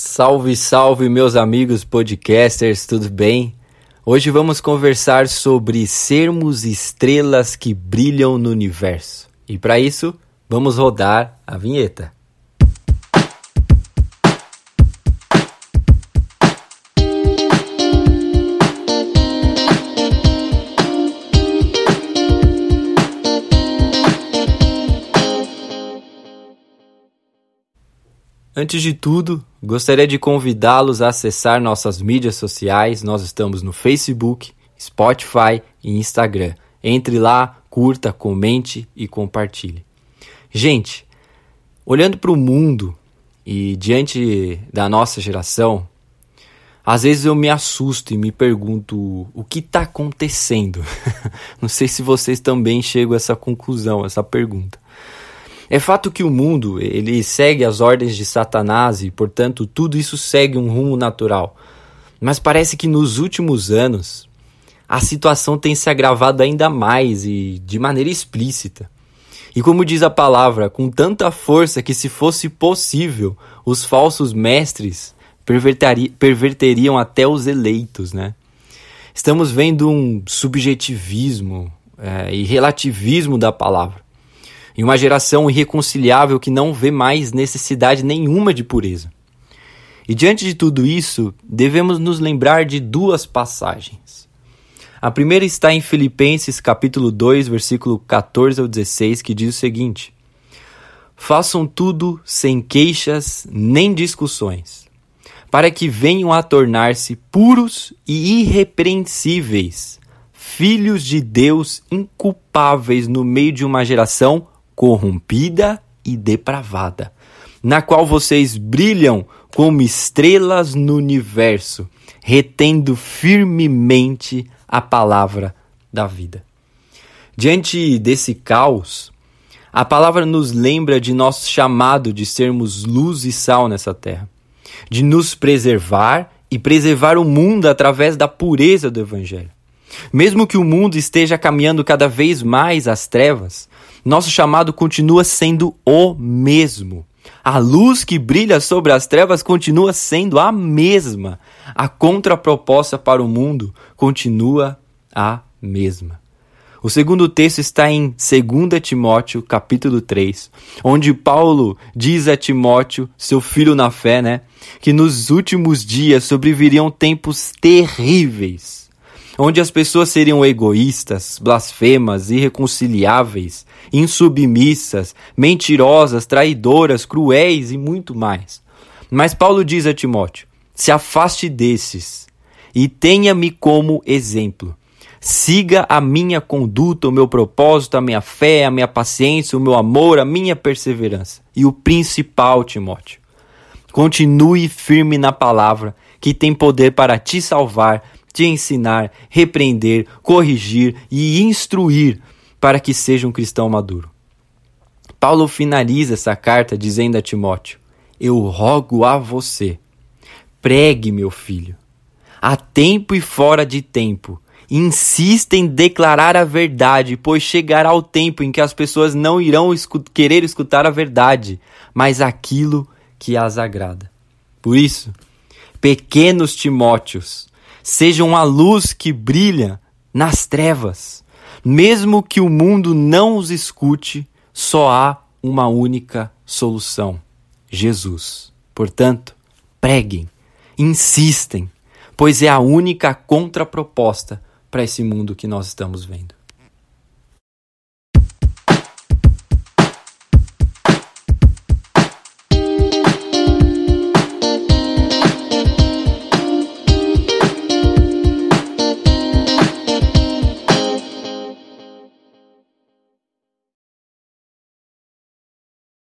Salve, salve, meus amigos podcasters, tudo bem? Hoje vamos conversar sobre sermos estrelas que brilham no universo. E para isso, vamos rodar a vinheta. Antes de tudo, gostaria de convidá-los a acessar nossas mídias sociais. Nós estamos no Facebook, Spotify e Instagram. Entre lá, curta, comente e compartilhe. Gente, olhando para o mundo e diante da nossa geração, às vezes eu me assusto e me pergunto o que está acontecendo. Não sei se vocês também chegam a essa conclusão, essa pergunta. É fato que o mundo ele segue as ordens de Satanás e, portanto, tudo isso segue um rumo natural. Mas parece que nos últimos anos a situação tem se agravado ainda mais e de maneira explícita. E como diz a palavra, com tanta força que, se fosse possível, os falsos mestres perverteriam até os eleitos, né? Estamos vendo um subjetivismo é, e relativismo da palavra em uma geração irreconciliável que não vê mais necessidade nenhuma de pureza. E diante de tudo isso, devemos nos lembrar de duas passagens. A primeira está em Filipenses capítulo 2, versículo 14 ao 16, que diz o seguinte: Façam tudo sem queixas nem discussões, para que venham a tornar-se puros e irrepreensíveis, filhos de Deus inculpáveis no meio de uma geração corrompida e depravada, na qual vocês brilham como estrelas no universo, retendo firmemente a palavra da vida. Diante desse caos, a palavra nos lembra de nosso chamado de sermos luz e sal nessa terra, de nos preservar e preservar o mundo através da pureza do Evangelho. Mesmo que o mundo esteja caminhando cada vez mais às trevas, nosso chamado continua sendo o mesmo. A luz que brilha sobre as trevas continua sendo a mesma. A contraproposta para o mundo continua a mesma. O segundo texto está em 2 Timóteo, capítulo 3, onde Paulo diz a Timóteo, seu filho na fé, né, que nos últimos dias sobreviriam tempos terríveis onde as pessoas seriam egoístas, blasfemas, irreconciliáveis, insubmissas, mentirosas, traidoras, cruéis e muito mais. Mas Paulo diz a Timóteo: se afaste desses e tenha-me como exemplo. Siga a minha conduta, o meu propósito, a minha fé, a minha paciência, o meu amor, a minha perseverança. E o principal, Timóteo, continue firme na palavra que tem poder para te salvar te ensinar, repreender, corrigir e instruir para que seja um cristão maduro. Paulo finaliza essa carta dizendo a Timóteo: Eu rogo a você, pregue, meu filho, a tempo e fora de tempo. Insista em declarar a verdade, pois chegará o tempo em que as pessoas não irão escu querer escutar a verdade, mas aquilo que as agrada. Por isso, pequenos Timóteos, sejam a luz que brilha nas trevas. Mesmo que o mundo não os escute, só há uma única solução: Jesus. Portanto, preguem, insistem, pois é a única contraproposta para esse mundo que nós estamos vendo.